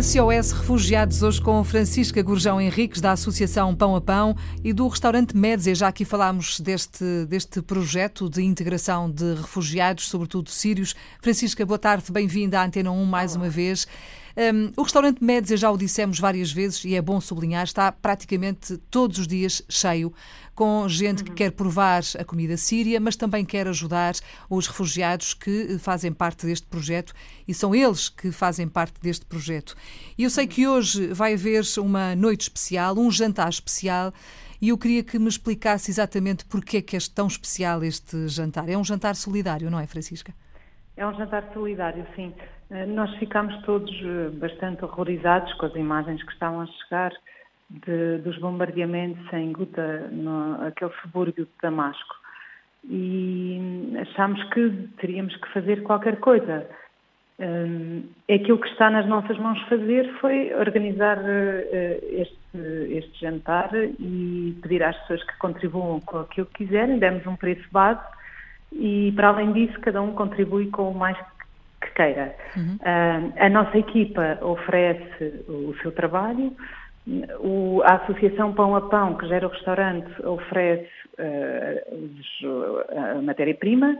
SOS Refugiados, hoje com Francisca Gurjão Henriques, da Associação Pão a Pão e do restaurante Médzia. Já aqui falámos deste, deste projeto de integração de refugiados, sobretudo sírios. Francisca, boa tarde, bem-vinda à Antena 1 mais uma vez. Um, o restaurante Médzia, já o dissemos várias vezes e é bom sublinhar, está praticamente todos os dias cheio, com gente uhum. que quer provar a comida síria, mas também quer ajudar os refugiados que fazem parte deste projeto e são eles que fazem parte deste projeto. E eu sei que hoje vai haver uma noite especial, um jantar especial. E eu queria que me explicasse exatamente porque é que é tão especial este jantar. É um jantar solidário, não é, Francisca? É um jantar solidário, sim. Eh, nós ficámos todos eh, bastante horrorizados com as imagens que estavam a chegar de, dos bombardeamentos em Guta, no, aquele subúrbio de Damasco. E achámos que teríamos que fazer qualquer coisa. Um, eh, aquilo que está nas nossas mãos fazer foi organizar uh, este, este, jantar e pedir às pessoas que contribuam com aquilo que quiserem. Demos um preço base e, para além disso, cada um contribui com o mais que queira. Uhum. Uh, a nossa equipa oferece o seu trabalho, o, a Associação Pão a Pão, que gera o restaurante, oferece uh, a matéria-prima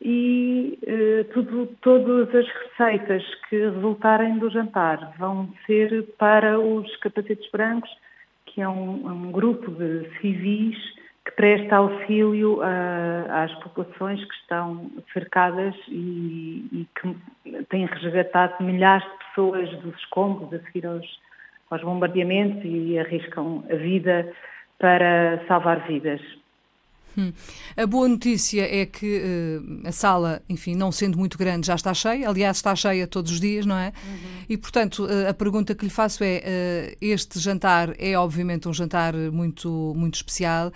e uh, tudo, todas as receitas que resultarem do jantar vão ser para os capacetes brancos, que é um, um grupo de civis que presta auxílio a, às populações que estão cercadas e, e, que têm resgatado milhares de pessoas dos escombros a seguir aos, aos bombardeamentos e arriscam a vida para salvar vidas. Hum. A boa notícia é que uh, a sala, enfim, não sendo muito grande, já está cheia. Aliás, está cheia todos os dias, não é? Uhum. E, portanto, uh, a pergunta que lhe faço é: uh, este jantar é, obviamente, um jantar muito, muito especial.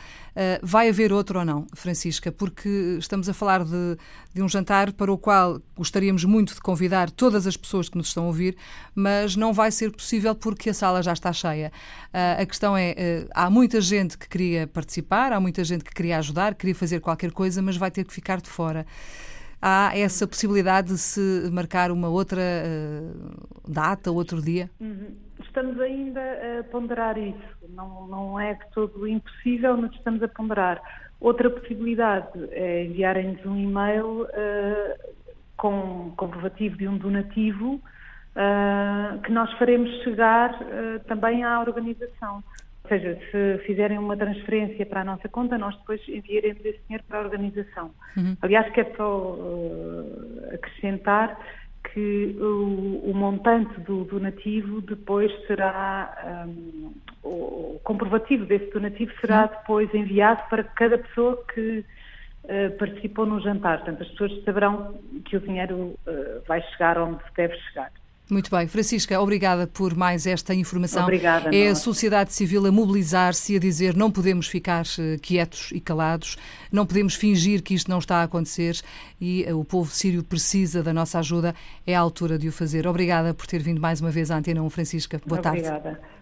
Vai haver outro ou não, Francisca? Porque estamos a falar de, de um jantar para o qual gostaríamos muito de convidar todas as pessoas que nos estão a ouvir, mas não vai ser possível porque a sala já está cheia. a questão é: há muita gente que queria participar, há muita gente que queria ajudar ajudar, queria fazer qualquer coisa, mas vai ter que ficar de fora. Há essa possibilidade de se marcar uma outra uh, data, outro dia? Uhum. Estamos ainda a ponderar isso. Não, não é de todo impossível, mas estamos a ponderar. Outra possibilidade é enviarem-nos um e-mail uh, com comprovativo de um donativo uh, que nós faremos chegar também à organização. Ou seja, se fizerem uma transferência para a nossa conta, nós depois enviaremos esse dinheiro para a organização. Uhum. Aliás, quero só uh, acrescentar que o, o, montante do donativo depois será, um, o comprovativo desse donativo será depois enviado para cada pessoa que uh, participou no jantar. Portanto, as pessoas saberão que o dinheiro uh, vai chegar onde deve chegar. Muito bem. Francisca, obrigada por mais esta informação. Obrigada. É a sociedade civil a mobilizar-se e a dizer não podemos ficar eh, quietos e calados, não podemos fingir que isto não está a acontecer e eh, o povo sírio precisa da nossa ajuda. É a altura de o fazer. Obrigada por ter vindo mais uma vez à Antena 1, Francisca. Boa obrigada. tarde. Obrigada.